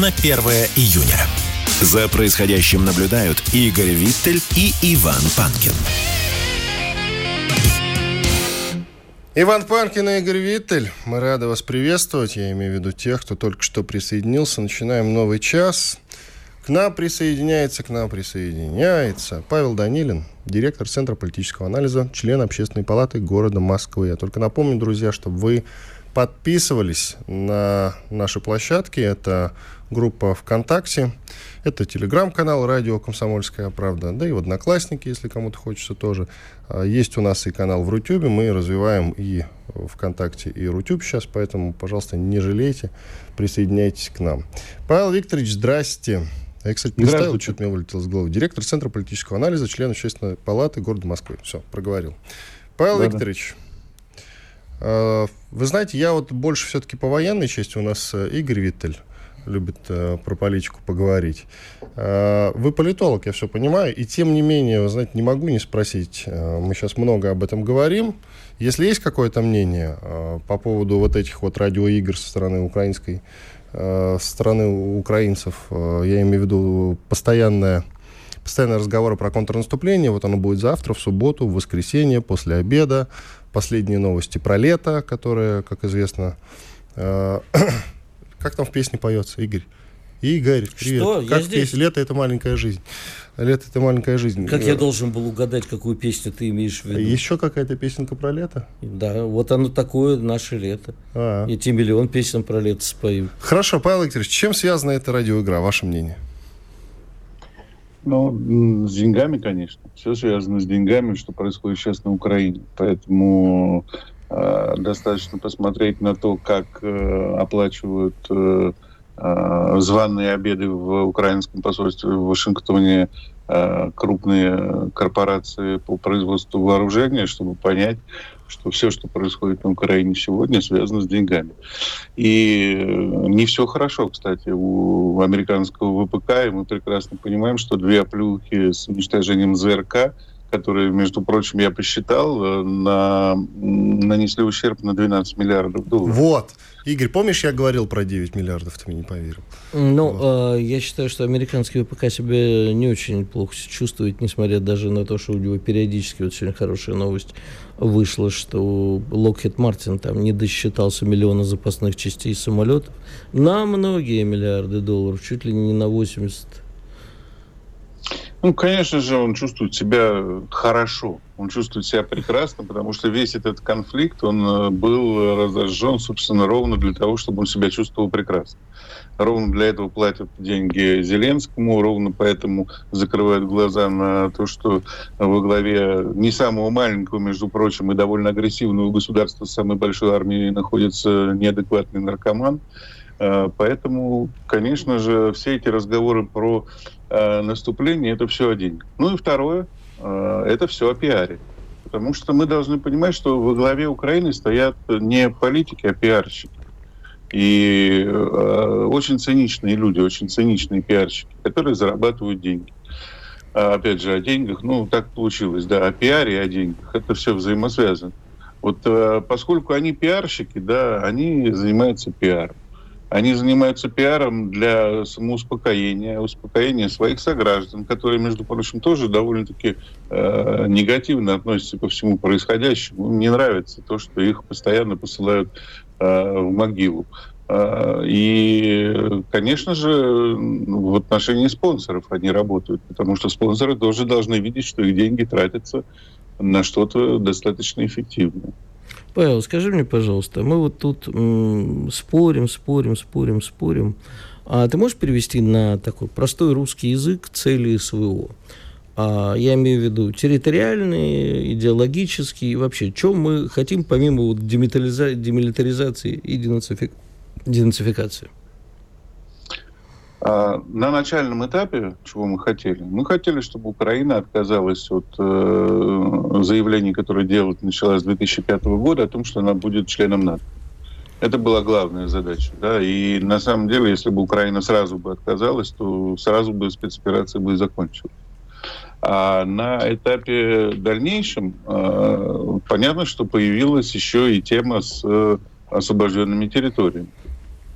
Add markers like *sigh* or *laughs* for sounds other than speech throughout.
на 1 июня. За происходящим наблюдают Игорь Виттель и Иван Панкин. Иван Панкин и Игорь Виттель. Мы рады вас приветствовать. Я имею в виду тех, кто только что присоединился. Начинаем новый час. К нам присоединяется, к нам присоединяется Павел Данилин, директор Центра политического анализа, член Общественной палаты города Москвы. Я только напомню, друзья, чтобы вы подписывались на наши площадки. Это группа ВКонтакте, это телеграм-канал «Радио Комсомольская правда», да и в Одноклассники, если кому-то хочется тоже. А, есть у нас и канал в Рутюбе, мы развиваем и ВКонтакте, и Рутюб сейчас, поэтому, пожалуйста, не жалейте, присоединяйтесь к нам. Павел Викторович, здрасте. Я, кстати, представил, что-то мне вылетело с головы. Директор Центра политического анализа, член Общественной палаты города Москвы. Все, проговорил. Павел да, Викторович, а, вы знаете, я вот больше все-таки по военной части. У нас э, Игорь Виттель любит э, про политику поговорить. Э, вы политолог, я все понимаю, и тем не менее, вы знаете, не могу не спросить. Э, мы сейчас много об этом говорим. Если есть какое-то мнение э, по поводу вот этих вот радиоигр со стороны украинской, э, со стороны украинцев, э, я имею в виду постоянное постоянные разговоры про контрнаступление. Вот оно будет завтра, в субботу, в воскресенье, после обеда. Последние новости про лето, которые, как известно, э, как там в песне поется, Игорь? Игорь, привет. Что? Как я здесь? песня? Лето это маленькая жизнь. Лето это маленькая жизнь. Как я должен был угадать, какую песню ты имеешь в виду? Еще какая-то песенка про лето? Да, вот оно такое наше лето. А. И те миллион песен про лето спою. Хорошо, Павел Викторович, чем связана эта радиоигра, ваше мнение? Ну, с деньгами, конечно. Все связано с деньгами, что происходит сейчас на Украине. Поэтому э, достаточно посмотреть на то, как э, оплачивают э, э, званые обеды в украинском посольстве в Вашингтоне э, крупные корпорации по производству вооружения, чтобы понять, что все, что происходит на Украине сегодня, связано с деньгами. И э, не все хорошо, кстати, у американского ВПК, и мы прекрасно понимаем, что две оплюхи с уничтожением ЗРК которые, между прочим, я посчитал, э, на, нанесли ущерб на 12 миллиардов долларов. Вот. Игорь, помнишь, я говорил про 9 миллиардов, ты мне не поверил. Ну, вот. э, я считаю, что американский ВПК себя не очень плохо чувствует, несмотря даже на то, что у него периодически, вот сегодня хорошая новость вышла, что Lockheed Martin там не досчитался миллиона запасных частей самолетов на многие миллиарды долларов, чуть ли не на 80 ну, конечно же, он чувствует себя хорошо, он чувствует себя прекрасно, потому что весь этот конфликт, он э, был разожжен, собственно, ровно для того, чтобы он себя чувствовал прекрасно. Ровно для этого платят деньги Зеленскому, ровно поэтому закрывают глаза на то, что во главе не самого маленького, между прочим, и довольно агрессивного государства с самой большой армией находится неадекватный наркоман. Э, поэтому, конечно же, все эти разговоры про э, наступление – это все о деньгах. Ну и второе э, – это все о пиаре. Потому что мы должны понимать, что во главе Украины стоят не политики, а пиарщики. И очень циничные люди, очень циничные пиарщики, которые зарабатывают деньги. А, опять же, о деньгах, ну, так получилось, да, о пиаре о деньгах. Это все взаимосвязано. Вот поскольку они пиарщики, да, они занимаются пиаром. Они занимаются пиаром для самоуспокоения, успокоения своих сограждан, которые, между прочим, тоже довольно-таки э, негативно относятся ко всему происходящему. Им не нравится то, что их постоянно посылают э, в могилу. Э, и, конечно же, в отношении спонсоров они работают, потому что спонсоры тоже должны видеть, что их деньги тратятся на что-то достаточно эффективное. Павел, скажи мне, пожалуйста, мы вот тут спорим, спорим, спорим, спорим. А ты можешь перевести на такой простой русский язык цели СВО? А, я имею в виду территориальные, идеологические и вообще, чем мы хотим помимо вот демилитариза- демилитаризации и денацифик- денацификации? А, на начальном этапе, чего мы хотели? Мы хотели, чтобы Украина отказалась от э, заявлений, которые делать начала с 2005 года, о том, что она будет членом НАТО. Это была главная задача. Да? И на самом деле, если бы Украина сразу бы отказалась, то сразу бы спецоперация бы закончилась. А на этапе дальнейшем э, понятно, что появилась еще и тема с э, освобожденными территориями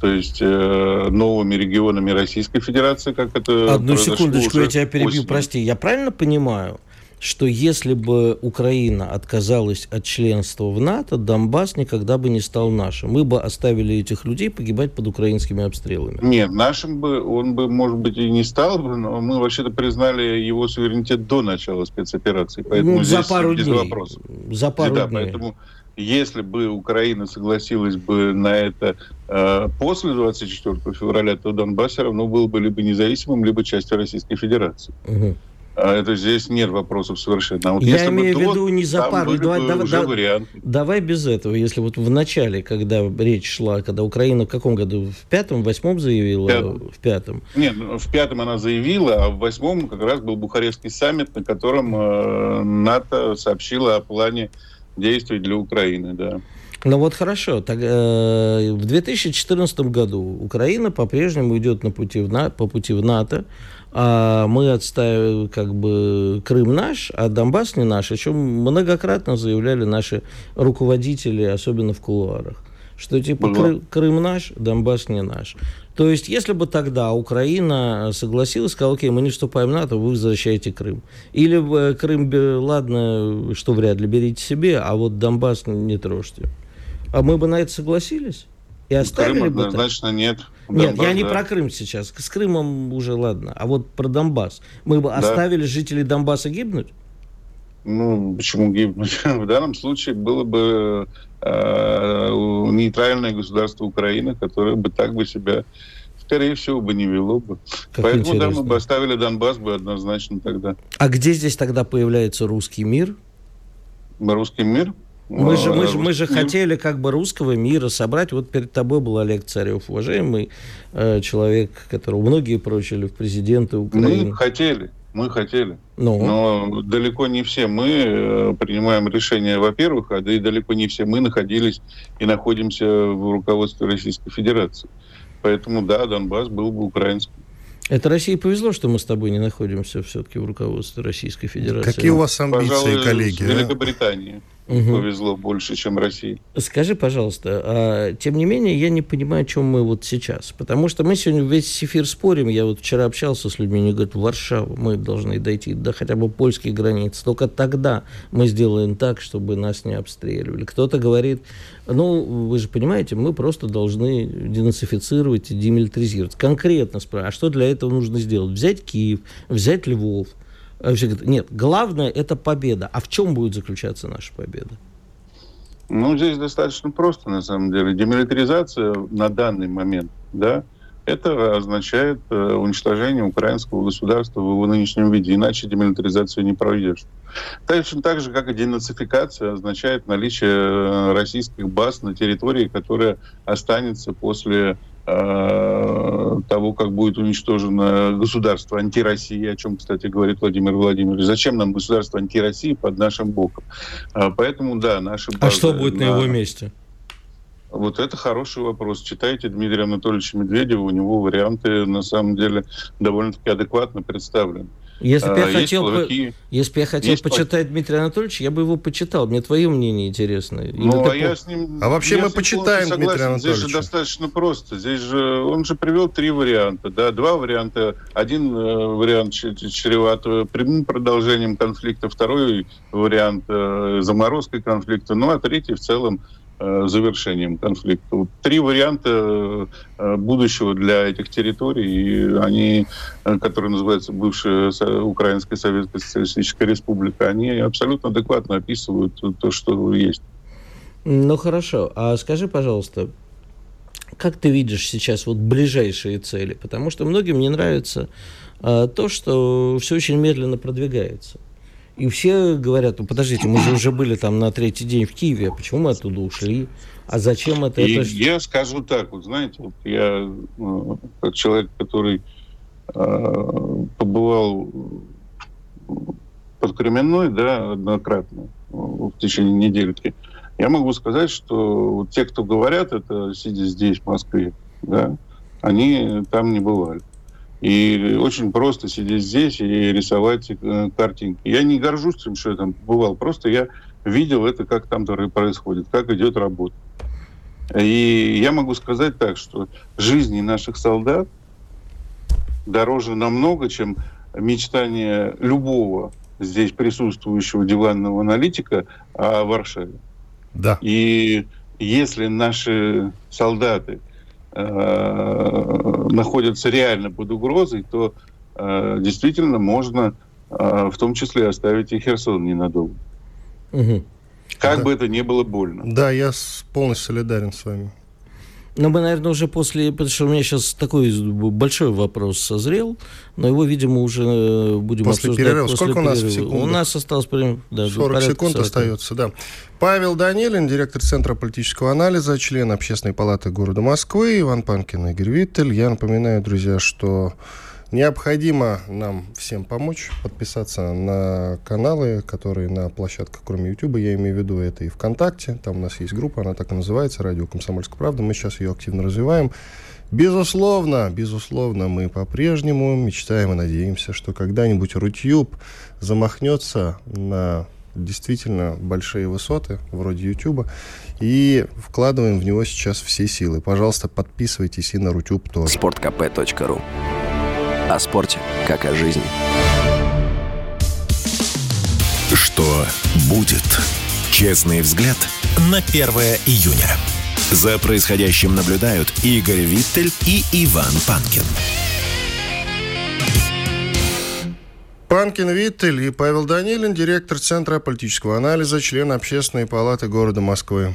то есть э, новыми регионами Российской Федерации, как это Одну секундочку, я тебя перебью, осенью. прости. Я правильно понимаю, что если бы Украина отказалась от членства в НАТО, Донбасс никогда бы не стал нашим. Мы бы оставили этих людей погибать под украинскими обстрелами. Нет, нашим бы он бы, может быть, и не стал бы, но мы вообще-то признали его суверенитет до начала спецоперации. Поэтому ну, за пару дней. Вопросов. За пару да, дней. Поэтому если бы Украина согласилась бы на это э, после 24 февраля, то Донбасс все равно был бы либо независимым, либо частью Российской Федерации. Угу. А это здесь нет вопросов совершенно. А вот Я имею в виду не за пару. Давай, давай, давай, давай без этого. Если вот в начале, когда речь шла, когда Украина в каком году? В пятом, в восьмом заявила? Пятом. В пятом. Нет, ну, в пятом она заявила, а в восьмом как раз был Бухарестский саммит, на котором э, НАТО сообщила о плане действий для Украины, да. Ну вот хорошо. Так, э, в 2014 году Украина по-прежнему идет на пути в, на, по пути в НАТО. А мы отставим как бы Крым наш, а Донбасс не наш, о чем многократно заявляли наши руководители, особенно в кулуарах. Что типа Кры, Крым наш, Донбасс не наш. То есть, если бы тогда Украина согласилась, сказала, окей, мы не вступаем в НАТО, вы возвращаете Крым. Или бы Крым, ладно, что вряд ли, берите себе, а вот Донбасс не трожьте. А мы бы на это согласились? И оставили Крым бы однозначно так? нет. Донбасс, нет, я не да. про Крым сейчас. С Крымом уже ладно. А вот про Донбасс. Мы бы да. оставили жителей Донбасса гибнуть? Ну, почему гибнуть? *laughs* В данном случае было бы э, нейтральное государство Украины, которое бы так бы себя, скорее всего, бы не вело бы. Как Поэтому, интересно. да, мы бы оставили Донбасс бы однозначно тогда. А где здесь тогда появляется русский мир? Русский мир? Мы же, мы, же, мы же хотели как бы русского мира собрать. Вот перед тобой был Олег Царев, уважаемый э, человек, которого многие прочили в президенты Украины. Мы хотели. Мы хотели. Ну. Но далеко не все мы э, принимаем решения, во-первых, а да и далеко не все мы находились и находимся в руководстве Российской Федерации. Поэтому, да, Донбасс был бы украинским. Это России повезло, что мы с тобой не находимся все-таки в руководстве Российской Федерации. Какие у вас амбиции, Пожалуй, коллеги? Великобритании. А? Угу. повезло больше, чем России. Скажи, пожалуйста, а, тем не менее, я не понимаю, о чем мы вот сейчас. Потому что мы сегодня весь эфир спорим. Я вот вчера общался с людьми, они говорят, Варшаву мы должны дойти до хотя бы польских границ. Только тогда мы сделаем так, чтобы нас не обстреливали. Кто-то говорит, ну, вы же понимаете, мы просто должны денацифицировать и демилитаризировать. Конкретно спрашиваю, а что для этого нужно сделать? Взять Киев, взять Львов, все говорят, нет, главное это победа. А в чем будет заключаться наша победа? Ну, здесь достаточно просто, на самом деле. Демилитаризация на данный момент, да, это означает э, уничтожение украинского государства в его нынешнем виде, иначе демилитаризацию не проведешь. Точно так же, как и денацификация означает наличие э, российских баз на территории, которая останется после Э, того, как будет уничтожено государство антироссии, о чем, кстати, говорит Владимир Владимирович. Зачем нам государство антироссии под нашим боком? Э, поэтому, да, наши. А что будет на, на его месте? Вот это хороший вопрос. Читайте Дмитрия Анатольевича Медведева, у него варианты, на самом деле, довольно-таки адекватно представлены. Если бы я, а, хотел, по, если я хотел почитать Дмитрия Анатольевича, я бы его почитал. Мне твое мнение интересно. Ну, а, я с ним, а вообще мы почитаем Дмитрия Анатольевича. Здесь же достаточно просто. Здесь же он же привел три варианта. Да? Два варианта. Один э, вариант чреват прямым продолжением конфликта, второй вариант э, заморозкой конфликта, ну а третий в целом Э, завершением конфликта. три варианта э, будущего для этих территорий, и они, э, которые называются бывшая Украинская Советская Социалистическая Республика, они абсолютно адекватно описывают то, что есть. Ну хорошо, а скажи, пожалуйста, как ты видишь сейчас вот ближайшие цели? Потому что многим не нравится то, что все очень медленно продвигается. И все говорят, ну подождите, мы же уже были там на третий день в Киеве, а почему мы оттуда ушли? А зачем это? И это... Я скажу так, вот знаете, вот я ну, как человек, который э, побывал под Кременной, да, однократно в течение недельки, я могу сказать, что вот те, кто говорят это, сидя здесь, в Москве, да, они там не бывали. И очень просто сидеть здесь и рисовать э, картинки. Я не горжусь тем, что я там бывал. Просто я видел это, как там происходит, как идет работа. И я могу сказать так, что жизни наших солдат дороже намного, чем мечтание любого здесь присутствующего диванного аналитика о Варшаве. Да. И если наши солдаты находятся реально под угрозой, то э, действительно можно э, в том числе оставить и Херсон ненадолго. Угу. Как да. бы это ни было больно. Да, я полностью солидарен с вами. Но мы, наверное, уже после... Потому что у меня сейчас такой большой вопрос созрел, но его, видимо, уже э, будем после обсуждать перерыва. после Сколько перерыва. у нас секунд? У нас осталось примерно... Да, 40 секунд 40. остается, да. Павел Данилин, директор Центра политического анализа, член Общественной палаты города Москвы, Иван Панкин, Игорь Виттель. Я напоминаю, друзья, что Необходимо нам всем помочь, подписаться на каналы, которые на площадках, кроме YouTube, я имею в виду, это и ВКонтакте, там у нас есть группа, она так и называется, «Радио Комсомольская правда», мы сейчас ее активно развиваем. Безусловно, безусловно, мы по-прежнему мечтаем и надеемся, что когда-нибудь Рутюб замахнется на действительно большие высоты, вроде YouTube, и вкладываем в него сейчас все силы. Пожалуйста, подписывайтесь и на Рутюб тоже. sportkp.ru о спорте, как о жизни. Что будет? Честный взгляд на 1 июня. За происходящим наблюдают Игорь Виттель и Иван Панкин. Панкин Виттель и Павел Данилин, директор Центра политического анализа, член Общественной палаты города Москвы.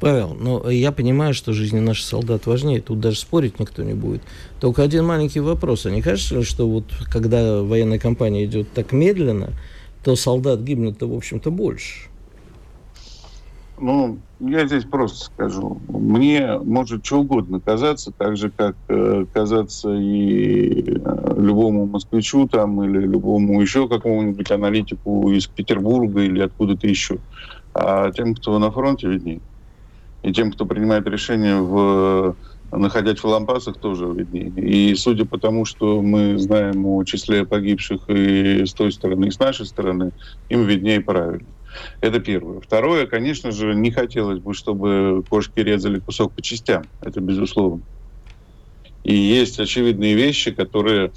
Павел, ну я понимаю, что жизни наших солдат важнее, тут даже спорить никто не будет. Только один маленький вопрос. А не кажется ли, что вот когда военная кампания идет так медленно, то солдат гибнет-то, в общем-то, больше? Ну, я здесь просто скажу. Мне может что угодно казаться, так же, как э, казаться и э, любому москвичу там, или любому еще какому-нибудь аналитику из Петербурга или откуда-то еще. А тем, кто на фронте, виднее и тем, кто принимает решения в находясь в лампасах, тоже виднее. И судя по тому, что мы знаем о числе погибших и с той стороны, и с нашей стороны, им виднее правильно. Это первое. Второе, конечно же, не хотелось бы, чтобы кошки резали кусок по частям. Это безусловно. И есть очевидные вещи, которые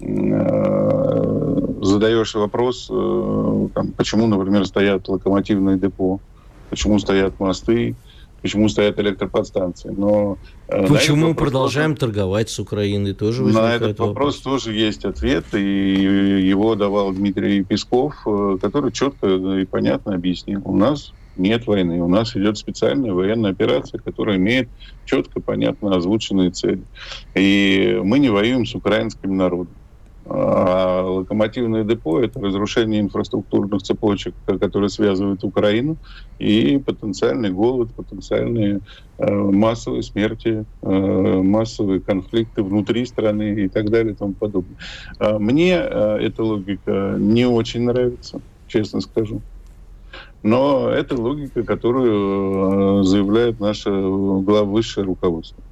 э, задаешь вопрос, э, там, почему, например, стоят локомотивные депо, почему стоят мосты, почему стоят электроподстанции. Но э, почему продолжаем вопрос, торговать с Украиной тоже На этот вопрос, вопрос тоже есть ответ, и его давал Дмитрий Песков, э, который четко и понятно объяснил. У нас нет войны, у нас идет специальная военная операция, которая имеет четко, понятно озвученные цели. И мы не воюем с украинским народом. А локомотивное депо – это разрушение инфраструктурных цепочек, которые связывают Украину, и потенциальный голод, потенциальные э, массовые смерти, э, массовые конфликты внутри страны и так далее и тому подобное. А мне э, эта логика не очень нравится, честно скажу. Но это логика, которую заявляет наше главвысшее руководство.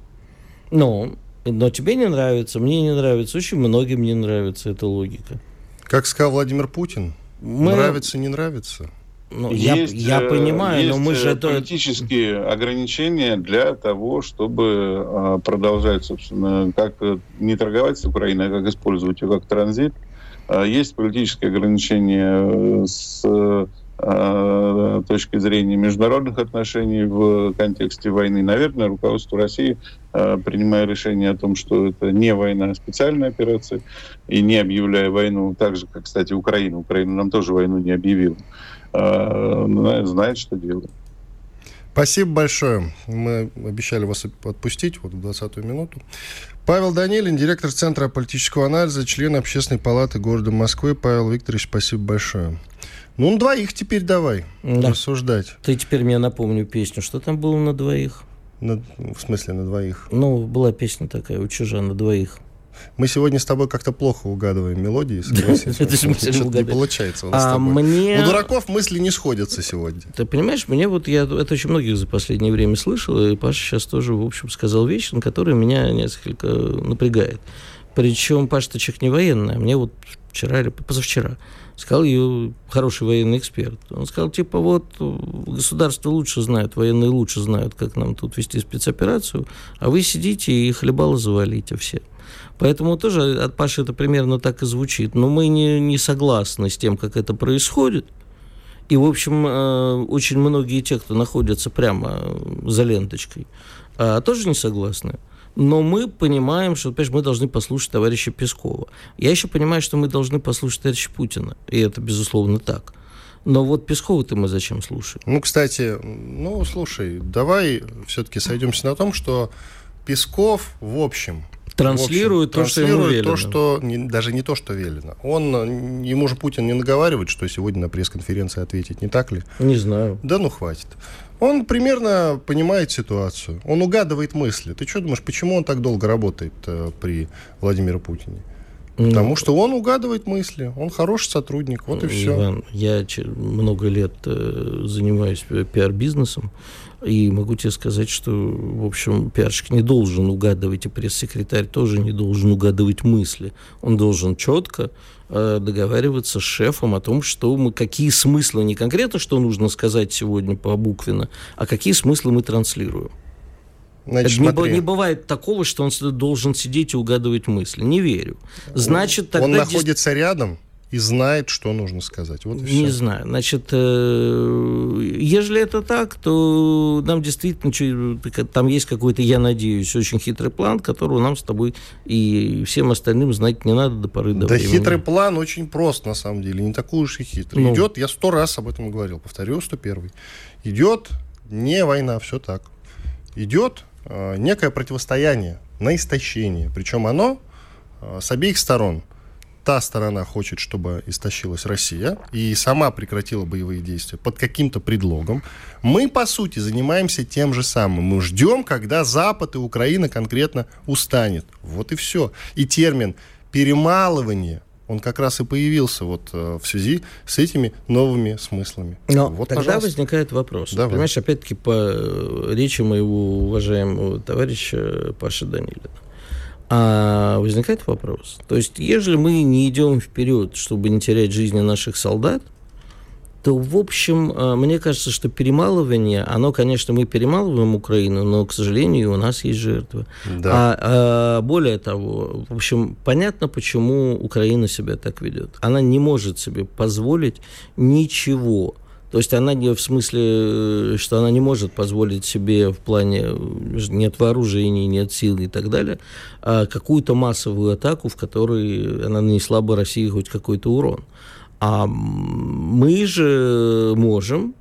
Ну, но тебе не нравится, мне не нравится, очень многим не нравится эта логика. Как сказал Владимир Путин, мы... нравится, не нравится. Ну, есть, я, я э, понимаю, есть но мы же политические это... ограничения для того, чтобы а, продолжать, собственно, как не торговать с Украиной, а как использовать ее как транзит. А, есть политические ограничения с Э, точки зрения международных отношений в контексте войны. Наверное, руководство России, э, принимая решение о том, что это не война, а специальная операция, и не объявляя войну, так же, как, кстати, Украина. Украина нам тоже войну не объявила. Э, знает, что делает. Спасибо большое. Мы обещали вас отпустить вот в 20-ю минуту. Павел Данилин, директор Центра политического анализа, член Общественной палаты города Москвы. Павел Викторович, спасибо большое. Ну, на двоих теперь давай Да. рассуждать. Ты теперь мне напомню песню. Что там было на двоих? На- в смысле, на двоих. Ну, была песня такая у Чижа на двоих. Мы сегодня с тобой как-то плохо угадываем мелодии, согласись. Не получается у нас с А тобой. мне... У дураков мысли не сходятся сегодня. Ты понимаешь, мне вот я это очень многих за последнее время слышал, и Паша сейчас тоже, в общем, сказал вещь, на которая меня несколько напрягает. Причем Паша-то человек не военный, а мне вот вчера или позавчера сказал ее хороший военный эксперт. Он сказал, типа, вот государство лучше знает, военные лучше знают, как нам тут вести спецоперацию, а вы сидите и хлебало завалите все. Поэтому тоже от Паши это примерно так и звучит. Но мы не, не согласны с тем, как это происходит. И, в общем, э, очень многие те, кто находятся прямо за ленточкой, э, тоже не согласны. Но мы понимаем, что, понимаешь, мы должны послушать товарища Пескова. Я еще понимаю, что мы должны послушать товарища Путина. И это, безусловно, так. Но вот Пескова-то мы зачем слушаем? Ну, кстати, ну, слушай, давай все-таки сойдемся на том, что Песков, в общем, Транслирует общем, то, что ему транслирует велено. то, что не- даже не то, что велено. Он, э, ему же Путин не наговаривает, что сегодня на пресс-конференции ответить, не так ли? Не знаю. Да ну хватит. Он примерно понимает ситуацию. Он угадывает мысли. Ты что думаешь, почему он так долго работает э, при Владимире Путине? Ну, Потому что он угадывает мысли. Он хороший сотрудник. Вот и все. Иван, я много лет э, занимаюсь э, пиар-бизнесом, и могу тебе сказать, что, в общем, пиарщик не должен угадывать, и пресс-секретарь тоже не должен угадывать мысли. Он должен четко э, договариваться с шефом о том, что мы, какие смыслы, не конкретно, что нужно сказать сегодня по буквенно, а какие смыслы мы транслируем. Значит, не, смотри. не бывает такого, что он должен сидеть и угадывать мысли. Не верю. Значит, тогда он находится рядом и знает, что нужно сказать. Вот Не все. знаю. Значит, э, ежели это так, то нам действительно там есть какой-то, я надеюсь, очень хитрый план, которого нам с тобой и всем остальным знать не надо до поры до Да времени. хитрый план очень прост, на самом деле. Не такой уж и хитрый. Ну. Идет, я сто раз об этом говорил, повторю, сто первый. Идет не война, все так. Идет э, некое противостояние на истощение. Причем оно э, с обеих сторон. Та сторона хочет, чтобы истощилась Россия и сама прекратила боевые действия под каким-то предлогом. Мы, по сути, занимаемся тем же самым. Мы ждем, когда Запад и Украина конкретно устанет. Вот и все. И термин перемалывание, он как раз и появился вот э, в связи с этими новыми смыслами. Но вот, тогда пожалуйста. возникает вопрос. Давай. Понимаешь, опять-таки по э, речи моего уважаемого товарища Паши Данилина. А возникает вопрос. То есть, ежели мы не идем вперед, чтобы не терять жизни наших солдат, то, в общем, э, мне кажется, что перемалывание, оно, конечно, мы перемалываем Украину, но, к сожалению, у нас есть жертвы. Да. А, а, более того, в общем, понятно, почему Украина себя так ведет. Она не может себе позволить ничего. То есть она не в смысле, э, что она не может позволить себе в плане э, нет вооружений, нет сил и так далее, а какую-то массовую атаку, в которой она нанесла бы России хоть какой-то урон. А мы же можем,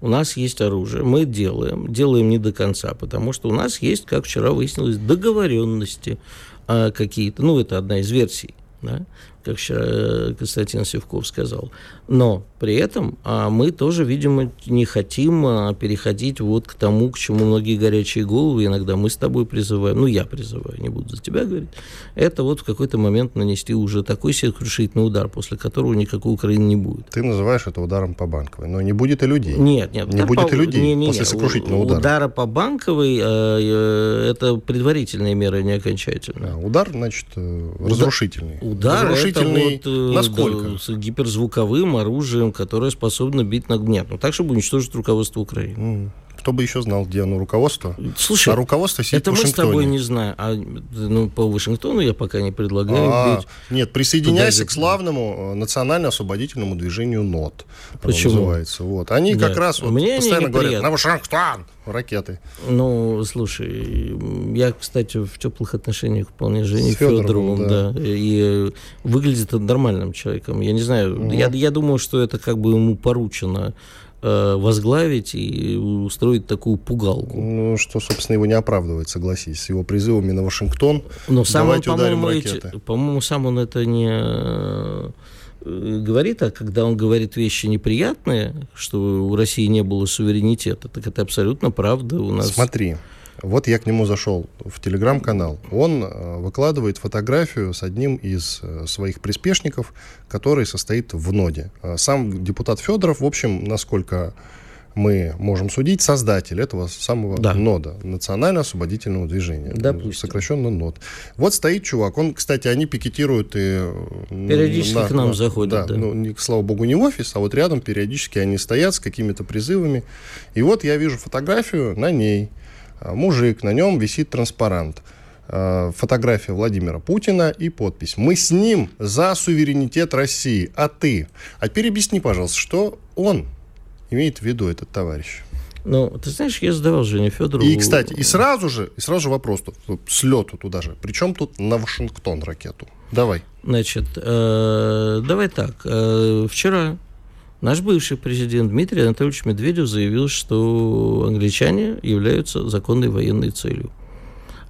у нас есть оружие, мы делаем, делаем не до конца, потому что у нас есть, как вчера выяснилось, договоренности а, какие-то. Ну, это одна из версий, да, как вчера э, Константин Севков сказал. Но при этом а, мы тоже, видимо, не хотим а, переходить вот к тому, к чему многие горячие головы иногда мы с тобой призываем, ну, я призываю, не буду за тебя говорить, это вот в какой-то момент нанести уже такой сокрушительный удар, после которого никакой Украины не будет. Ты называешь это ударом по банковой, но не будет и людей. Нет, нет. Не будет по- и людей не, не, после сокрушительного удара. Удара по банковой э, э, это предварительная мера, не окончательная. А, удар, значит, э, разрушительный. Удар разрушительный это вот, э, насколько? да, с гиперзвуковым оружием, которое способно бить на... Нет, ну так, чтобы уничтожить руководство Украины. Кто бы еще знал, где оно руководство? Слушай, а руководство сидит это в мы с Вашингтоне. тобой не знаем. А ну, по Вашингтону я пока не предлагаю А, бить. нет, присоединяйся Подожди. к славному э, национально-освободительному движению НОТ. Почему? называется. Вот. Они как Нет, раз вот мне постоянно говорят, на Вашингтон! Ракеты. Ну, слушай, я, кстати, в теплых отношениях вполне С Фёдоровым, Федоровым, да. да. И выглядит он нормальным человеком. Я не знаю, я, я думаю, что это как бы ему поручено возглавить и устроить такую пугалку. Ну, что, собственно, его не оправдывает, согласись. С его призывами на Вашингтон. Но сам он, Давайте ударим по-моему, эти- ракеты. по-моему, сам он это не... э, говорит, а когда он говорит вещи неприятные, что у России не было суверенитета, так это абсолютно правда. У нас... Смотри, вот я к нему зашел в телеграм-канал. Он э, выкладывает фотографию с одним из э, своих приспешников, который состоит в ноде. Сам депутат Федоров, в общем, насколько мы можем судить, создатель этого самого да. нода, национально-освободительного движения, Допустим. сокращенно НОД. Вот стоит чувак, он, кстати, они пикетируют и... Периодически на, к нам на, заходят, да. да. Ну, не, слава богу, не в офис, а вот рядом периодически они стоят с какими-то призывами. И вот я вижу фотографию, на ней мужик, на нем висит транспарант а, фотография Владимира Путина и подпись. Мы с ним за суверенитет России, а ты? А теперь объясни, пожалуйста, что он имеет в виду этот товарищ? Ну, ты знаешь, я задавал Жене Федорову... И, кстати, и сразу же, и сразу же вопрос, тут, с лету туда же. Причем тут на Вашингтон ракету? Давай. Значит, э, давай так. Э, вчера наш бывший президент Дмитрий Анатольевич Медведев заявил, что англичане являются законной военной целью.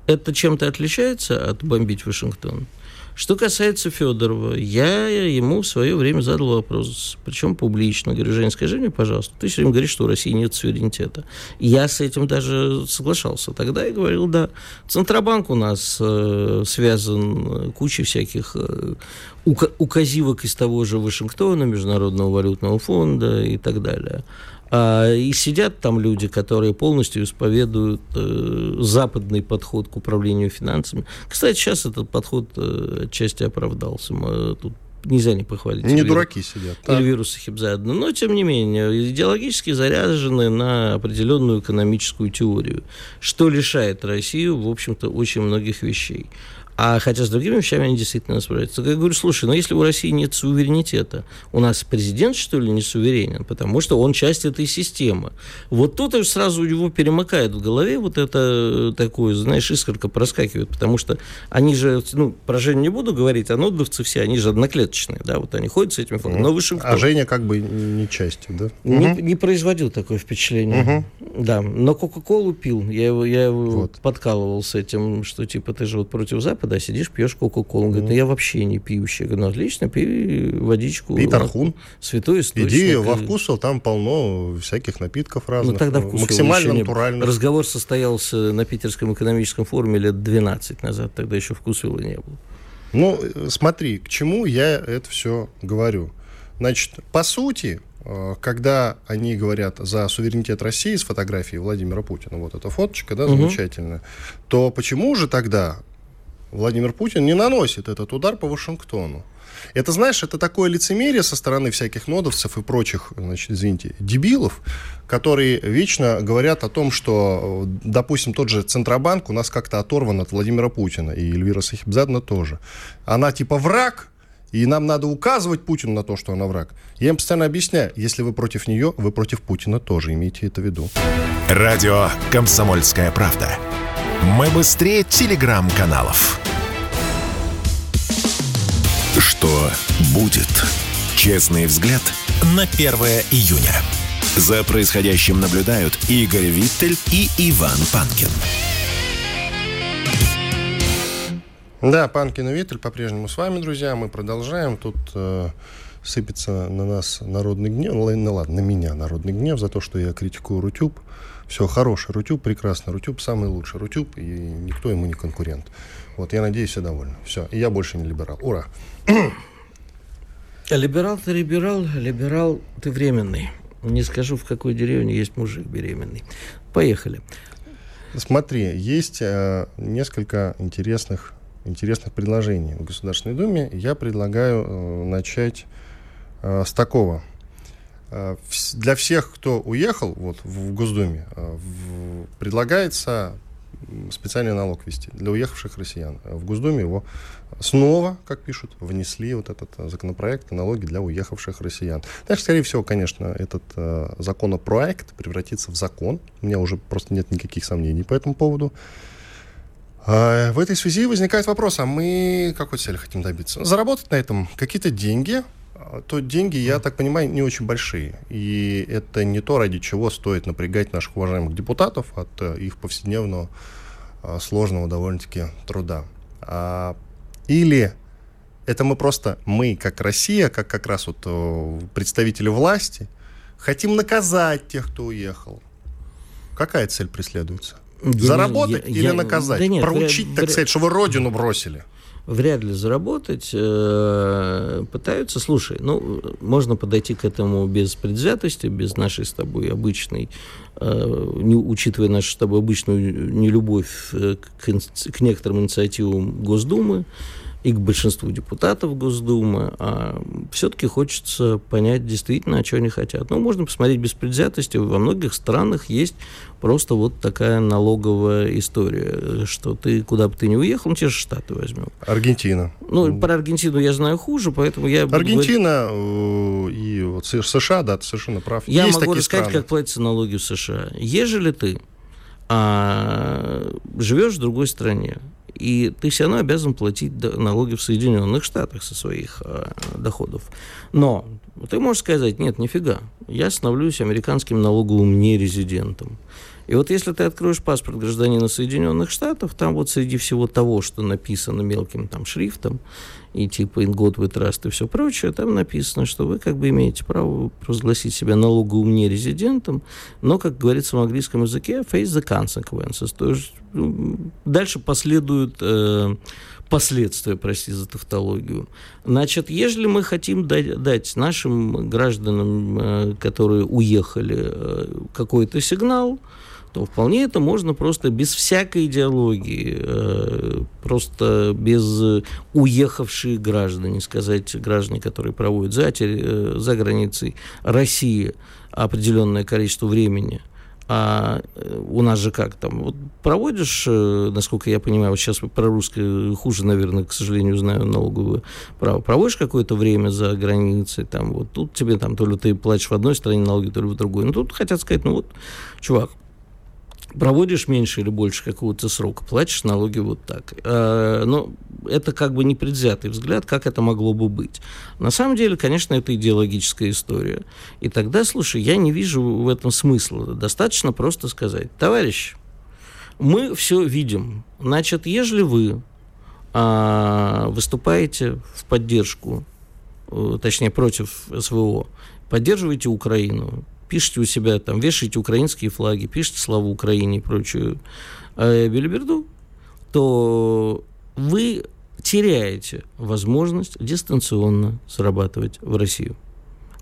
Это чем-то отличается от бомбить Вашингтон? Что касается Федорова, я ему в свое время задал вопрос, причем публично. Говорю, Женя, скажи мне, пожалуйста, ты все время говоришь, что у России нет суверенитета. Я с этим даже соглашался. Тогда я говорил, да, Центробанк у нас э, связан кучей всяких э, указивок из того же Вашингтона, Международного валютного фонда и так далее. А, и сидят там люди, которые полностью исповедуют э, западный подход к управлению финансами. Кстати, сейчас этот подход э, отчасти оправдался. Мы тут нельзя не похвалить. Не Эльвиру, дураки сидят. Эльвиру Сахибзаду. Но, тем не менее, идеологически заряжены на определенную экономическую теорию, что лишает Россию, в общем-то, очень многих вещей. А хотя с другими вещами они действительно справляются. Я говорю, слушай, ну если у России нет суверенитета, у нас президент, что ли, не суверенен, потому что он часть этой системы. Вот тут уж сразу у него перемыкает в голове вот это такое, знаешь, искорка проскакивает, потому что они же, ну, про Женю не буду говорить, а нодовцы все, они же одноклеточные, да, вот они ходят с этим флагом. Но Вашингтон... А Женя как бы не частью, да? Не, угу. не производил такое впечатление. Угу. Да, но Кока-Колу пил. Я его, я его вот. подкалывал с этим, что типа ты же вот против Запада, когда сидишь, пьешь Кока-Колу. Он говорит, ну я вообще не пьющий. Я говорю, ну отлично, пей водичку. Пей тархун. Святой источник. Иди во вкусвел, там полно всяких напитков разных. Ну тогда вкусвел Максимально натурально. Разговор состоялся на Питерском экономическом форуме лет 12 назад. Тогда еще вкусвела не было. Ну, смотри, к чему я это все говорю. Значит, по сути, э, когда они говорят за суверенитет России с фотографией Владимира Путина, вот эта фоточка, да, угу. замечательная, то почему же тогда Владимир Путин не наносит этот удар по Вашингтону. Это, знаешь, это такое лицемерие со стороны всяких нодовцев и прочих, значит, извините, дебилов, которые вечно говорят о том, что, допустим, тот же Центробанк у нас как-то оторван от Владимира Путина, и Эльвира Сахибзадна тоже. Она типа враг, и нам надо указывать Путину на то, что она враг. Я им постоянно объясняю, если вы против нее, вы против Путина тоже, имейте это в виду. Радио «Комсомольская правда». Мы быстрее телеграм-каналов. Что будет? Честный взгляд на 1 июня. За происходящим наблюдают Игорь Виттель и Иван Панкин. Да, Панкин и Виттель по-прежнему с вами, друзья. Мы продолжаем. Тут э, сыпется на нас народный гнев. Ну ладно, на меня народный гнев за то, что я критикую Рутюб. Все, хороший Рутюб, прекрасно. Рутюб самый лучший Рутюб, и никто ему не конкурент. Вот, я надеюсь, все довольны. Все, и я больше не либерал. Ура! Либерал ты либерал, либерал ты временный. Не скажу, в какой деревне есть мужик беременный. Поехали. Смотри, есть э, несколько интересных, интересных предложений в Государственной Думе. Я предлагаю э, начать э, с такого – для всех, кто уехал вот, в Госдуме, э, предлагается специальный налог ввести для уехавших россиян. В Госдуме его снова, как пишут, внесли вот этот законопроект налоги для уехавших россиян. Дальше, скорее всего, конечно, этот э, законопроект превратится в закон. У меня уже просто нет никаких сомнений по этому поводу. А в этой связи возникает вопрос, а мы какой цели хотим добиться? Заработать на этом какие-то деньги, то деньги, я так понимаю, не очень большие. И это не то, ради чего стоит напрягать наших уважаемых депутатов от э, их повседневного а, сложного довольно-таки труда. А, или Это мы просто, мы, как Россия, как как раз вот э, представители власти, хотим наказать тех, кто уехал. Какая цель преследуется? Я Заработать я, или я, наказать? Да нет, Проучить, вряд, так сказать, что вы родину бросили? Вряд ли заработать. Э, пытаются, слушай, ну, можно подойти к этому без предвзятости, без нашей с тобой обычной, э, не, учитывая нашу с тобой обычную нелюбовь к, к некоторым инициативам Госдумы и к большинству депутатов Госдумы, а все-таки хочется понять действительно, о чем они хотят. Ну, можно посмотреть без предвзятости. Во многих странах есть просто вот такая налоговая история, что ты куда бы ты ни уехал, мы те же Штаты возьмем. Аргентина. Ну, про Аргентину я знаю хуже, поэтому я... Аргентина говорить... и вот США, да, ты совершенно прав. Я есть могу рассказать, страны. как платятся налоги в США. Ежели ты а, живешь в другой стране, и ты все равно обязан платить налоги в Соединенных Штатах со своих э, доходов. Но ты можешь сказать, нет, нифига, я становлюсь американским налоговым нерезидентом. И вот если ты откроешь паспорт гражданина Соединенных Штатов, там вот среди всего того, что написано мелким там шрифтом, и типа in God we trust и все прочее, там написано, что вы как бы имеете право провозгласить себя налоговым нерезидентом, но, как говорится в английском языке, face the consequences. То есть ну, дальше последуют э, последствия, прости за тавтологию. Значит, если мы хотим дать, нашим гражданам, э, которые уехали, э, какой-то сигнал, то вполне это можно просто без всякой идеологии, э, просто без уехавшие граждане, сказать граждане, которые проводят за, э, за границей России определенное количество времени – а э, у нас же как там? Вот проводишь, насколько я понимаю, вот сейчас про русское хуже, наверное, к сожалению, знаю налоговое право. Проводишь какое-то время за границей, там вот тут тебе там то ли ты платишь в одной стране налоги, то ли в другой. Ну тут хотят сказать, ну вот, чувак, проводишь меньше или больше какого-то срока, платишь налоги вот так. А, но это как бы непредвзятый взгляд, как это могло бы быть. На самом деле, конечно, это идеологическая история. И тогда, слушай, я не вижу в этом смысла. Достаточно просто сказать, товарищ, мы все видим. Значит, ежели вы а, выступаете в поддержку, э, точнее, против СВО, поддерживаете Украину, пишите у себя там, вешаете украинские флаги, пишите славу Украине и прочую э, билиберду, то вы теряете возможность дистанционно зарабатывать в Россию.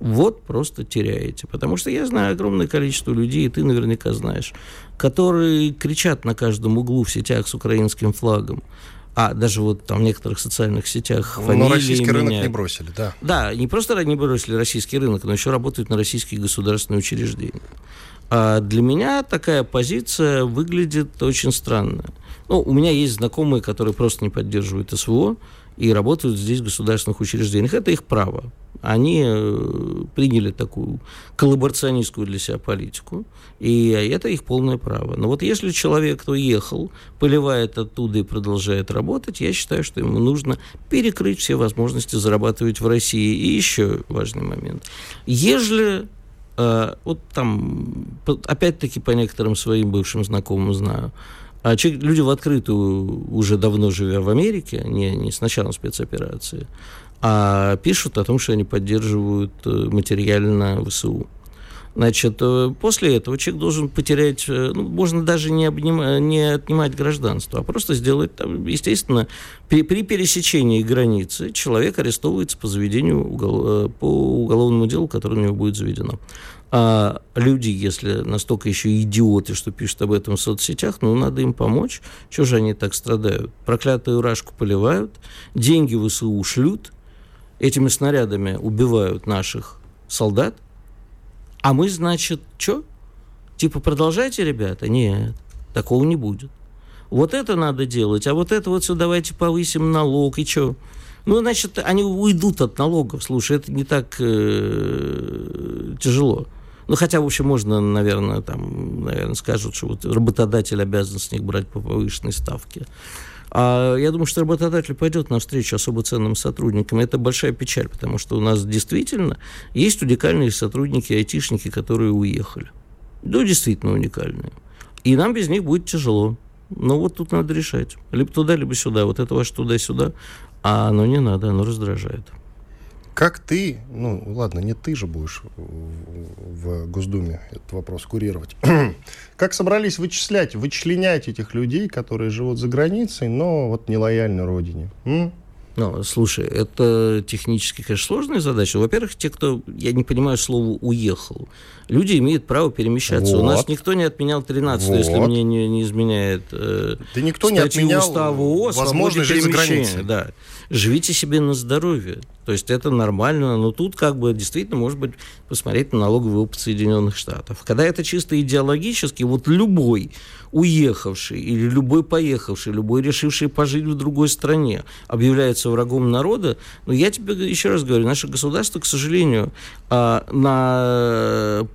Вот просто теряете. Потому что я знаю огромное количество людей, и ты наверняка знаешь, которые кричат на каждом углу в сетях с украинским флагом а даже вот там в некоторых социальных сетях фамилии Но российский меняют. рынок не бросили, да. Да, не просто не бросили российский рынок, но еще работают на российские государственные учреждения. А для меня такая позиция выглядит очень странно. Ну, у меня есть знакомые, которые просто не поддерживают СВО, и работают здесь в государственных учреждениях. Это их право. Они э, приняли такую коллаборационистскую для себя политику, и это их полное право. Но вот если человек, кто ехал, поливает оттуда и продолжает работать, я считаю, что ему нужно перекрыть все возможности зарабатывать в России. И еще важный момент. Ежели э, вот там, опять-таки по некоторым своим бывшим знакомым знаю, а люди в открытую, уже давно живя в Америке, не, не с началом спецоперации, а пишут о том, что они поддерживают э, материально ВСУ. Значит, э, после этого человек должен потерять, э, ну, можно даже не, обнима, не отнимать гражданство, а просто сделать, там, естественно, при, при пересечении границы человек арестовывается по заведению угол, по уголовному делу, которое на него будет заведено. А люди, если настолько еще идиоты, что пишут об этом в соцсетях, ну, надо им помочь. Чего же они так страдают? Проклятую рашку поливают, деньги ВСУ шлют, этими снарядами убивают наших солдат, а мы, значит, что? Типа, продолжайте, ребята? Нет, такого не будет. Вот это надо делать, а вот это вот все давайте повысим налог, и что? Ну, значит, они уйдут от налогов. Слушай, это не так э, тяжело. Ну, хотя, в общем, можно, наверное, там, наверное, скажут, что вот работодатель обязан с них брать по повышенной ставке. А я думаю, что работодатель пойдет навстречу особо ценным сотрудникам. Это большая печаль, потому что у нас действительно есть уникальные сотрудники, айтишники, которые уехали. Да, действительно уникальные. И нам без них будет тяжело. Но вот тут надо решать. Либо туда, либо сюда. Вот это ваше туда-сюда А оно не надо, оно раздражает. Как ты, ну ладно, не ты же будешь в Госдуме этот вопрос курировать. *clears throat* как собрались вычислять, вычленять этих людей, которые живут за границей, но вот не лояльны родине? М? Ну, слушай, это технически, конечно, сложная задача. Во-первых, те, кто, я не понимаю слово «уехал», люди имеют право перемещаться. Вот. У нас никто не отменял 13 вот. если мне не, не изменяет э, да никто не отменял устава ООО, возможность жить за границей. Да. Живите себе на здоровье. То есть это нормально, но тут как бы действительно, может быть, посмотреть на налоговый опыт Соединенных Штатов. Когда это чисто идеологически, вот любой уехавший или любой поехавший, любой решивший пожить в другой стране объявляется врагом народа, но я тебе еще раз говорю, наше государство, к сожалению, а, на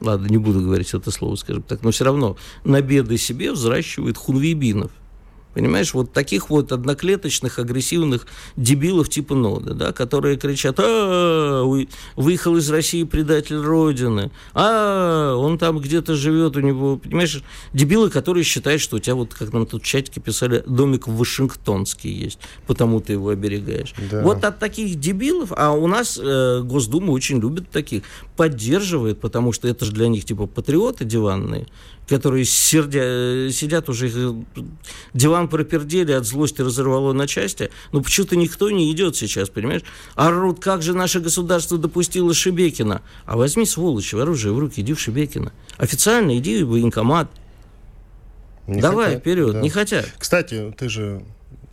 ладно, не буду говорить это слово, скажем так, но все равно на беды себе взращивает хунвейбинов. Понимаешь, вот таких вот одноклеточных, агрессивных дебилов типа Нода, да, которые кричат, а, выехал из России предатель Родины, а, он там где-то живет, у него, понимаешь, дебилы, которые считают, что у тебя, вот как нам тут в чатике писали, домик в Вашингтонский есть, потому ты его оберегаешь. Да. Вот от таких дебилов, а у нас э, Госдума очень любит таких, поддерживает, потому что это же для них типа патриоты диванные, которые сердя, сидят уже, их диван пропердели, от злости разорвало на части, но почему-то никто не идет сейчас, понимаешь? Орут, как же наше государство допустило Шебекина. А возьми, сволочь, оружие в руки, иди в Шебекина. Официально иди в военкомат. Не Давай хотят, вперед, да. не хотят. Кстати, ты же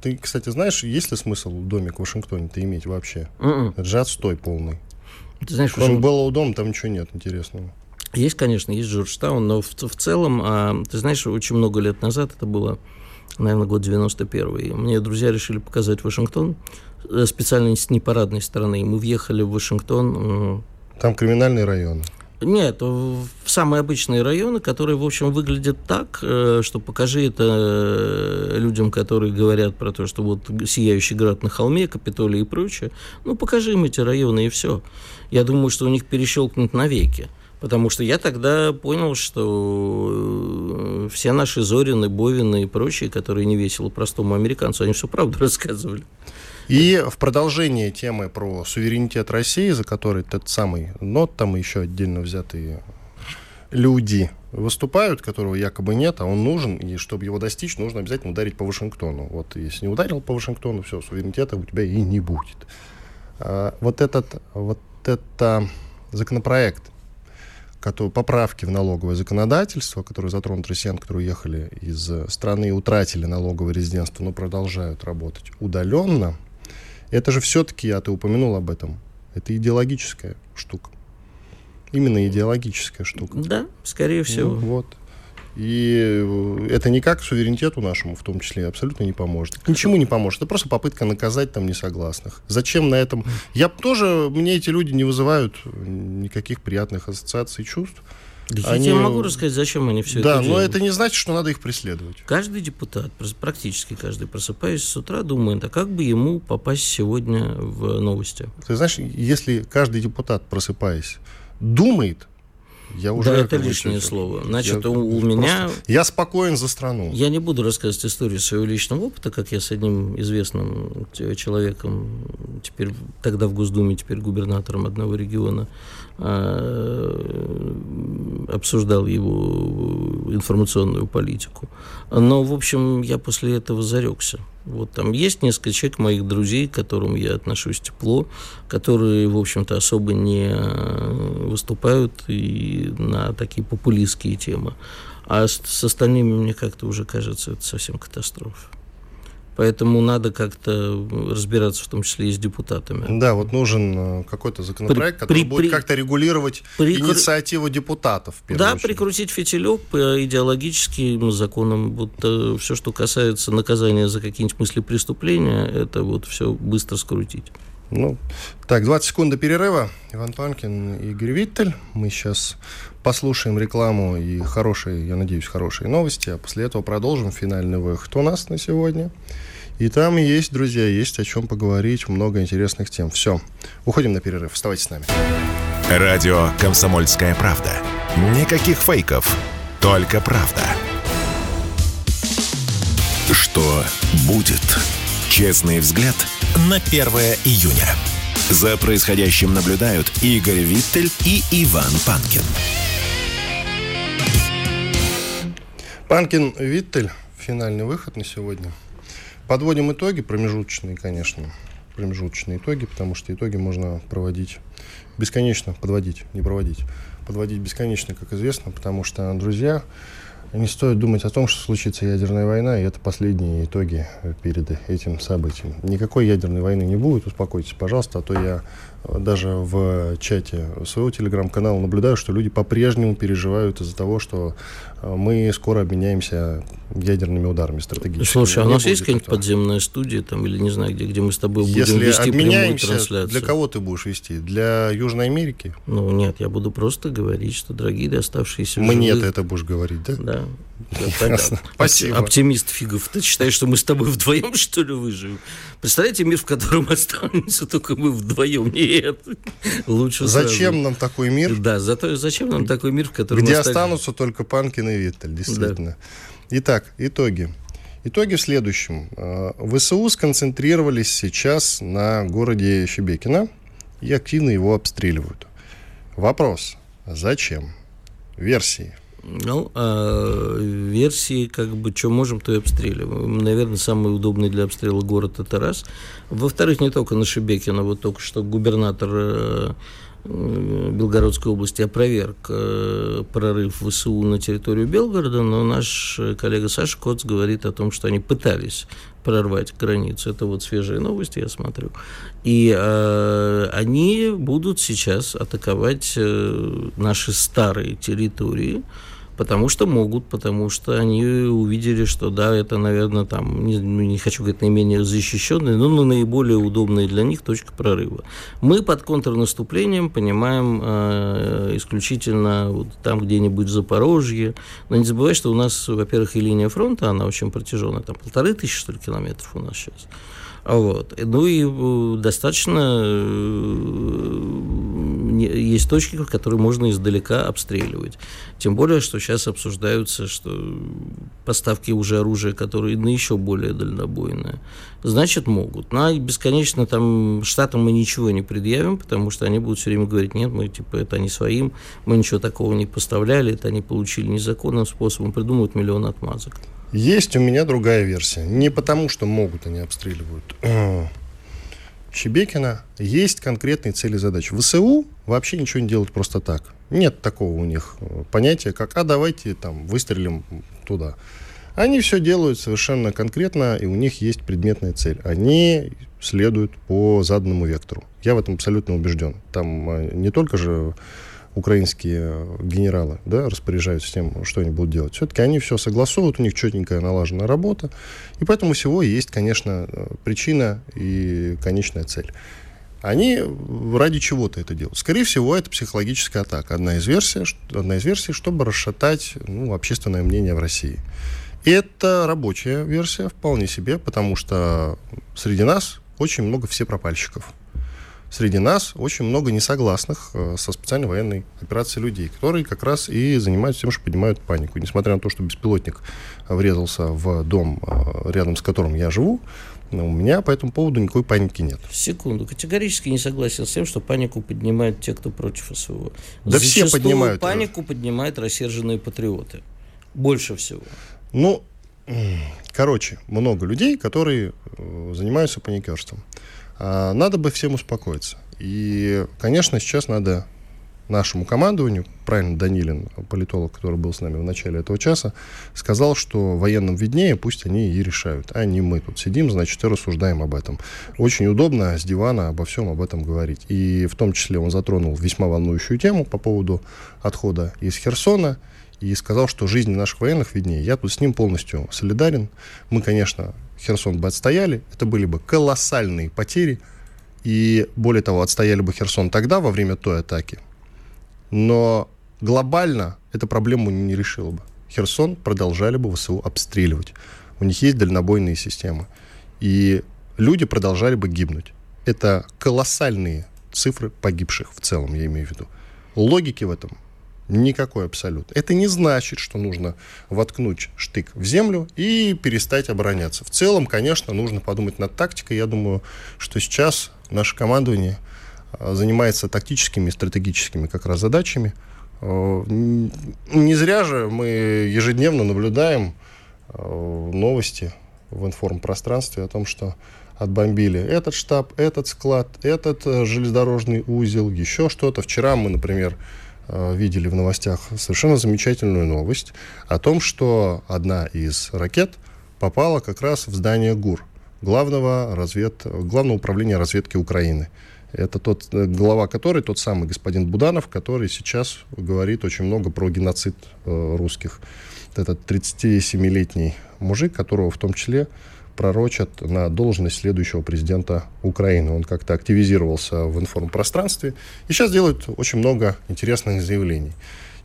ты, кстати, знаешь, есть ли смысл домик в Вашингтоне-то иметь вообще? Mm-mm. Это же отстой полный. Ты знаешь, Кроме Вашингтон... Белого дома там ничего нет интересного. Есть, конечно, есть Джорджтаун, но в, в целом, а, ты знаешь, очень много лет назад, это было, наверное, год 91-й, мне друзья решили показать Вашингтон э, специально с непарадной стороны. Мы въехали в Вашингтон. Там криминальные районы. Нет, в самые обычные районы, которые, в общем, выглядят так, э, что покажи это э, людям, которые говорят про то, что вот сияющий град на холме, Капитолий и прочее. Ну, покажи им эти районы, и все. Я думаю, что у них перещелкнут навеки. Потому что я тогда понял, что э, все наши Зорины, Бовины и прочие, которые не весело простому американцу, они все правду *laughs* рассказывали. И в продолжение темы про суверенитет России, за который тот самый НОТ, там еще отдельно взятые люди выступают, которого якобы нет, а он нужен, и чтобы его достичь, нужно обязательно ударить по Вашингтону. Вот если не ударил по Вашингтону, все, суверенитета у тебя и не будет. А, вот этот, вот это законопроект которые, поправки в налоговое законодательство, которые затронут россиян, которые уехали из страны и утратили налоговое резидентство, но продолжают работать удаленно, это же все-таки, я ты упомянул об этом, это идеологическая штука. Именно идеологическая штука. Да, скорее всего. Ну, вот. И э, это никак суверенитету нашему в том числе абсолютно не поможет. Ничему не поможет. Это просто попытка наказать там несогласных. Зачем на этом... Я тоже... Мне эти люди не вызывают никаких приятных ассоциаций и чувств. Да они... Я тебе могу рассказать, зачем они все да, это делают. Да, но это не значит, что надо их преследовать. Каждый депутат, практически каждый, просыпаясь с утра, думает, а как бы ему попасть сегодня в новости? Ты знаешь, если каждый депутат, просыпаясь, думает, я уже да, это лишнее это. слово. Значит, я, у, у меня... Я спокоен за страну. Я не буду рассказывать историю своего личного опыта, как я с одним известным человеком, теперь тогда в Госдуме, теперь губернатором одного региона, а, обсуждал его информационную политику. Но, в общем, я после этого зарекся. Вот там есть несколько человек, моих друзей, к которым я отношусь тепло, которые, в общем-то, особо не выступают и на такие популистские темы. А с, с остальными, мне как-то уже кажется, это совсем катастрофа. Поэтому надо как-то разбираться, в том числе и с депутатами. Да, вот нужен э, какой-то законопроект, при, который при, будет как-то регулировать при, инициативу депутатов. Да, очередь. прикрутить фитилек по идеологическим законам. Вот э, все, что касается наказания за какие-нибудь мысли преступления, это вот все быстро скрутить. Ну, так, 20 секунд до перерыва. Иван Панкин и Игорь Виттель. Мы сейчас послушаем рекламу и хорошие, я надеюсь, хорошие новости, а после этого продолжим финальный выход у нас на сегодня. И там есть, друзья, есть о чем поговорить, много интересных тем. Все, уходим на перерыв, вставайте с нами. Радио «Комсомольская правда». Никаких фейков, только правда. Что будет? Честный взгляд на 1 июня. За происходящим наблюдают Игорь Виттель и Иван Панкин. Панкин, Виттель. Финальный выход на сегодня. Подводим итоги, промежуточные, конечно. Промежуточные итоги, потому что итоги можно проводить бесконечно, подводить, не проводить. Подводить бесконечно, как известно, потому что, друзья, не стоит думать о том, что случится ядерная война, и это последние итоги перед этим событием. Никакой ядерной войны не будет, успокойтесь, пожалуйста, а то я даже в чате своего телеграм-канала наблюдаю, что люди по-прежнему переживают из-за того, что э, мы скоро обменяемся ядерными ударами стратегическими. Слушай, а у нас есть какая-нибудь подземная студия там, или не знаю, где, где мы с тобой будем Если вести прямую трансляцию? для кого ты будешь вести? Для Южной Америки? Ну, нет, я буду просто говорить, что, дорогие оставшиеся Мне ты это будешь говорить, да? Да. *laughs* Ясно. Спасибо. Оптимист фигов. Ты считаешь, что мы с тобой *laughs* вдвоем, что ли, выживем? Представляете мир, в котором *laughs* останемся только мы вдвоем? Нет. Лучше Зачем сразу. нам такой мир? Да, зато зачем нам такой мир, в котором Где останутся только Панкин и Виттель, действительно. Да. Итак, итоги. Итоги в следующем. Э, ВСУ сконцентрировались сейчас на городе Щебекино и активно его обстреливают. Вопрос. Зачем? Версии. Ну, а версии, как бы, что можем, то и обстреливаем. Наверное, самый удобный для обстрела город – это раз. Во-вторых, не только на Шебекино, вот только что губернатор э, Белгородской области опроверг э, прорыв ВСУ на территорию Белгорода, но наш коллега Саша Коц говорит о том, что они пытались прорвать границу. Это вот свежие новости, я смотрю. И э, они будут сейчас атаковать э, наши старые территории, Потому что могут, потому что они увидели, что да, это, наверное, там, не, ну, не хочу говорить наименее защищенная, но, но наиболее удобная для них точка прорыва. Мы под контрнаступлением понимаем э, исключительно вот там где-нибудь в Запорожье. Но не забывай, что у нас, во-первых, и линия фронта, она очень протяженная, там полторы тысячи, что ли, километров у нас сейчас. Вот. Ну и э, достаточно э, есть точки, которые можно издалека обстреливать. Тем более, что сейчас обсуждаются, что поставки уже оружия, которые на еще более дальнобойное. Значит, могут. Ну, а бесконечно там штатам мы ничего не предъявим, потому что они будут все время говорить, нет, мы типа это не своим, мы ничего такого не поставляли, это они получили незаконным способом, придумывают миллион отмазок. Есть у меня другая версия. Не потому, что могут они обстреливают. Щебекина есть конкретные цели и задачи. ВСУ вообще ничего не делают просто так. Нет такого у них э, понятия, как «а давайте там выстрелим туда». Они все делают совершенно конкретно, и у них есть предметная цель. Они следуют по заданному вектору. Я в этом абсолютно убежден. Там э, не только же украинские генералы да, распоряжаются тем, что они будут делать. Все-таки они все согласовывают, у них четенькая налаженная работа. И поэтому всего есть, конечно, причина и конечная цель. Они ради чего-то это делают. Скорее всего, это психологическая атака. Одна из версий, одна из версий чтобы расшатать ну, общественное мнение в России. И это рабочая версия вполне себе, потому что среди нас очень много все пропальщиков среди нас очень много несогласных э, со специальной военной операцией людей, которые как раз и занимаются тем, что поднимают панику. Несмотря на то, что беспилотник врезался в дом, э, рядом с которым я живу, у меня по этому поводу никакой паники нет. Секунду. Категорически не согласен с тем, что панику поднимают те, кто против СВО. Да Зачастую все поднимают. панику поднимают рассерженные патриоты. Больше всего. Ну, короче, много людей, которые э, занимаются паникерством. А, надо бы всем успокоиться. И, конечно, сейчас надо нашему командованию, правильно Данилин, политолог, который был с нами в начале этого часа, сказал, что военным виднее, пусть они и решают, а не мы тут сидим, значит, и рассуждаем об этом. Очень удобно с дивана обо всем об этом говорить. И в том числе он затронул весьма волнующую тему по поводу отхода из Херсона, и сказал, что жизнь наших военных виднее. Я тут с ним полностью солидарен. Мы, конечно, Херсон бы отстояли, это были бы колоссальные потери, и более того, отстояли бы Херсон тогда, во время той атаки, но глобально эта проблему не решила бы. Херсон продолжали бы ВСУ обстреливать. У них есть дальнобойные системы. И люди продолжали бы гибнуть. Это колоссальные цифры погибших в целом, я имею в виду. Логики в этом Никакой абсолютно. Это не значит, что нужно воткнуть штык в землю и перестать обороняться. В целом, конечно, нужно подумать над тактикой. Я думаю, что сейчас наше командование а, занимается тактическими и стратегическими как раз задачами. А, не зря же мы ежедневно наблюдаем а, новости в информпространстве о том, что отбомбили этот штаб, этот склад, этот э, железнодорожный узел, еще что-то. Вчера мы, например, видели в новостях совершенно замечательную новость о том, что одна из ракет попала как раз в здание ГУР, главного, развед... главного управления разведки Украины. Это тот э, глава который, тот самый господин Буданов, который сейчас говорит очень много про геноцид э, русских. Этот 37-летний мужик, которого в том числе пророчат на должность следующего президента Украины. Он как-то активизировался в информпространстве и сейчас делает очень много интересных заявлений.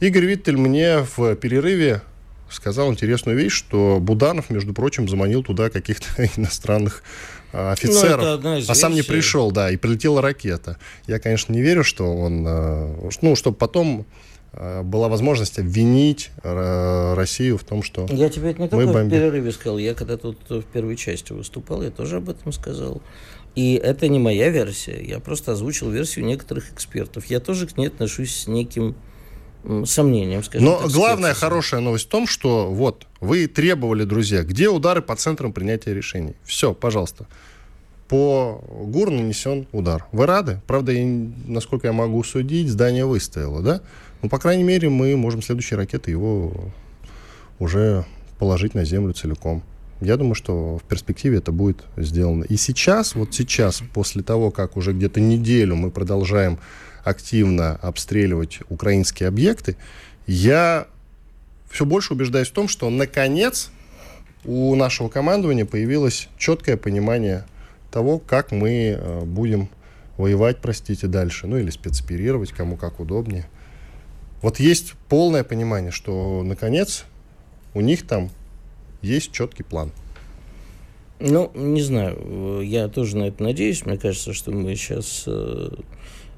Игорь Виттель мне в перерыве сказал интересную вещь, что Буданов, между прочим, заманил туда каких-то *laughs* иностранных а, офицеров, ну, а сам не пришел, да, и прилетела ракета. Я, конечно, не верю, что он, а, ну, чтобы потом была возможность обвинить э, Россию в том, что Я тебе это не только бомбим. в перерыве сказал, я когда тут в первой части выступал, я тоже об этом сказал. И это не моя версия, я просто озвучил версию некоторых экспертов. Я тоже к ней отношусь с неким сомнением, скажем Но так, главная хорошая новость в том, что вот вы требовали, друзья, где удары по центрам принятия решений. Все, пожалуйста. По ГУР нанесен удар. Вы рады? Правда, я, насколько я могу судить, здание выстояло, да? Ну, по крайней мере, мы можем следующей ракеты его уже положить на Землю целиком. Я думаю, что в перспективе это будет сделано. И сейчас, вот сейчас, после того, как уже где-то неделю мы продолжаем активно обстреливать украинские объекты, я все больше убеждаюсь в том, что наконец у нашего командования появилось четкое понимание того, как мы э, будем воевать, простите, дальше, ну или спецоперировать, кому как удобнее. Вот есть полное понимание, что, наконец, у них там есть четкий план. Ну, не знаю, я тоже на это надеюсь. Мне кажется, что мы сейчас э,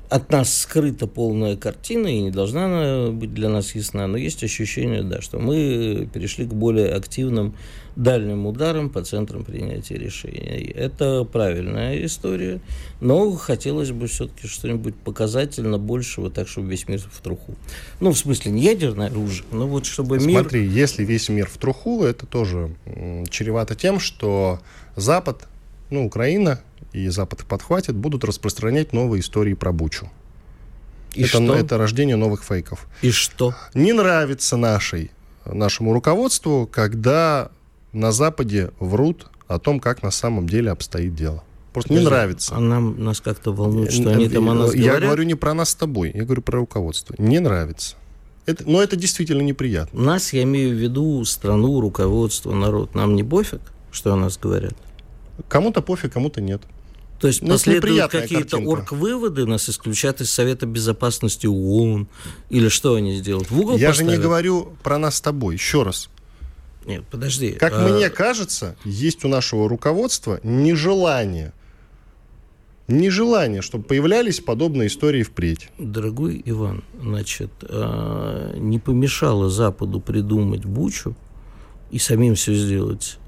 от нас скрыта полная картина, и не должна она быть для нас ясна, но есть ощущение, да, что мы перешли к более активным дальним ударам по центрам принятия решений. Это правильная история, но хотелось бы все-таки что-нибудь показательно большего, так, чтобы весь мир в труху. Ну, в смысле, не ядерное оружие, но вот чтобы мир... Смотри, если весь мир в труху, это тоже чревато тем, что Запад, ну, Украина и Запад подхватит, будут распространять новые истории про Бучу. И это, что? это рождение новых фейков. И что? Не нравится нашей, нашему руководству, когда на Западе врут о том, как на самом деле обстоит дело. Просто Подожди, не нравится. А нам нас как-то волнует, что они там о нас Я говорят? говорю не про нас с тобой, я говорю про руководство. Не нравится. Это, но это действительно неприятно. Нас, я имею в виду страну, руководство, народ. Нам не пофиг, что о нас говорят? Кому-то пофиг, кому-то нет. То есть ну, последуют какие-то орг-выводы, нас исключат из Совета Безопасности ООН, или что они сделают? В угол Я поставят? же не говорю про нас с тобой, еще раз. Нет, подожди. Как а... мне кажется, есть у нашего руководства нежелание нежелание, чтобы появлялись подобные истории впредь. Дорогой Иван, значит, а, не помешало Западу придумать Бучу и самим все сделать,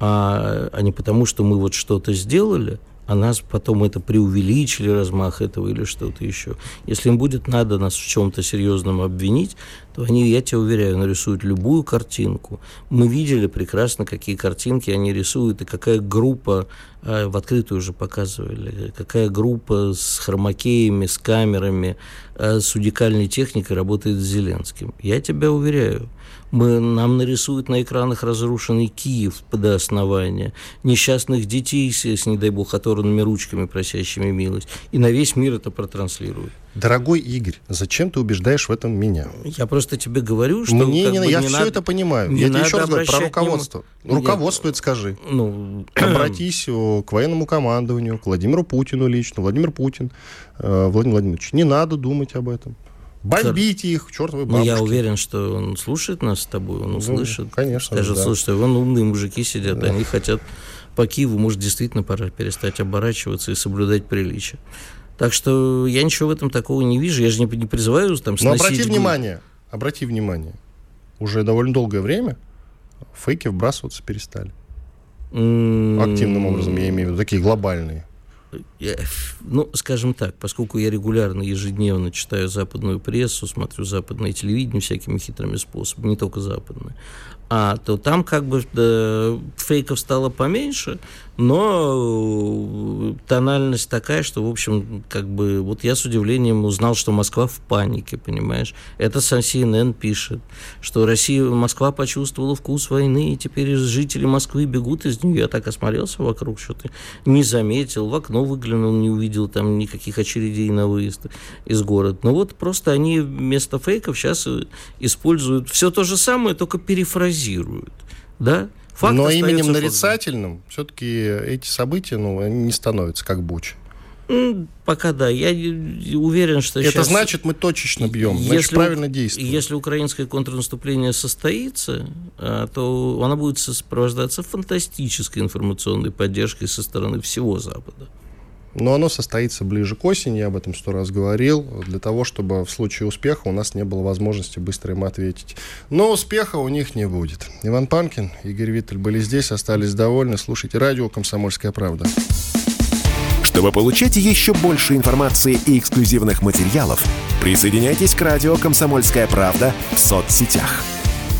а, а не потому, что мы вот что-то сделали – а нас потом это преувеличили, размах этого или что-то еще. Если им будет надо нас в чем-то серьезном обвинить, они, я тебя уверяю, нарисуют любую картинку. Мы видели прекрасно, какие картинки они рисуют, и какая группа, а, в открытую уже показывали, какая группа с хромакеями, с камерами, а, с уникальной техникой работает с Зеленским. Я тебя уверяю, мы, нам нарисуют на экранах разрушенный Киев до основания, несчастных детей с, не дай бог, оторванными ручками, просящими милость. И на весь мир это протранслируют. Дорогой Игорь, зачем ты убеждаешь в этом меня? Я просто тебе говорю, что... Мне не, я не все надо, это понимаю. Я тебе еще раз говорю про руководство. Нему... Руководствует, скажи. Ну... *clears throat* Обратись к военному командованию, к Владимиру Путину лично. Владимир Путин, э, Владимир Владимирович, не надо думать об этом. Бомбите их, чертовы бабушки. Ну, я уверен, что он слушает нас с тобой, он ну, услышит. Ну, конечно. Скажет, да. слушай, вон умные мужики сидят, да. они хотят по Киеву, может, действительно пора перестать оборачиваться и соблюдать приличие. Так что я ничего в этом такого не вижу. Я же не, не призываю там сносить... Но обрати внимание, обрати внимание, уже довольно долгое время фейки вбрасываться перестали. Активным образом, я имею в виду, такие глобальные. Ну, скажем так, поскольку я регулярно, ежедневно читаю западную прессу, смотрю западное телевидение всякими хитрыми способами, не только западное, а то там как бы да, фейков стало поменьше, но тональность такая, что, в общем, как бы, вот я с удивлением узнал, что Москва в панике, понимаешь? Это сам CNN пишет, что Россия, Москва почувствовала вкус войны, и теперь жители Москвы бегут из нее. Я так осмотрелся вокруг, что-то не заметил, в окно выглянул, не увидел там никаких очередей на выезд из города. Ну вот просто они вместо фейков сейчас используют все то же самое, только перефразируют. Да? Факт Но именем нарицательным все-таки эти события ну, не становятся как буч. Пока да. Я уверен, что Это сейчас... значит, мы точечно бьем, если, значит, правильно действуем. Если украинское контрнаступление состоится, а, то оно будет сопровождаться фантастической информационной поддержкой со стороны всего Запада. Но оно состоится ближе к осени, я об этом сто раз говорил, для того, чтобы в случае успеха у нас не было возможности быстро им ответить. Но успеха у них не будет. Иван Панкин, Игорь Виттель были здесь, остались довольны. Слушайте радио «Комсомольская правда». Чтобы получать еще больше информации и эксклюзивных материалов, присоединяйтесь к радио «Комсомольская правда» в соцсетях –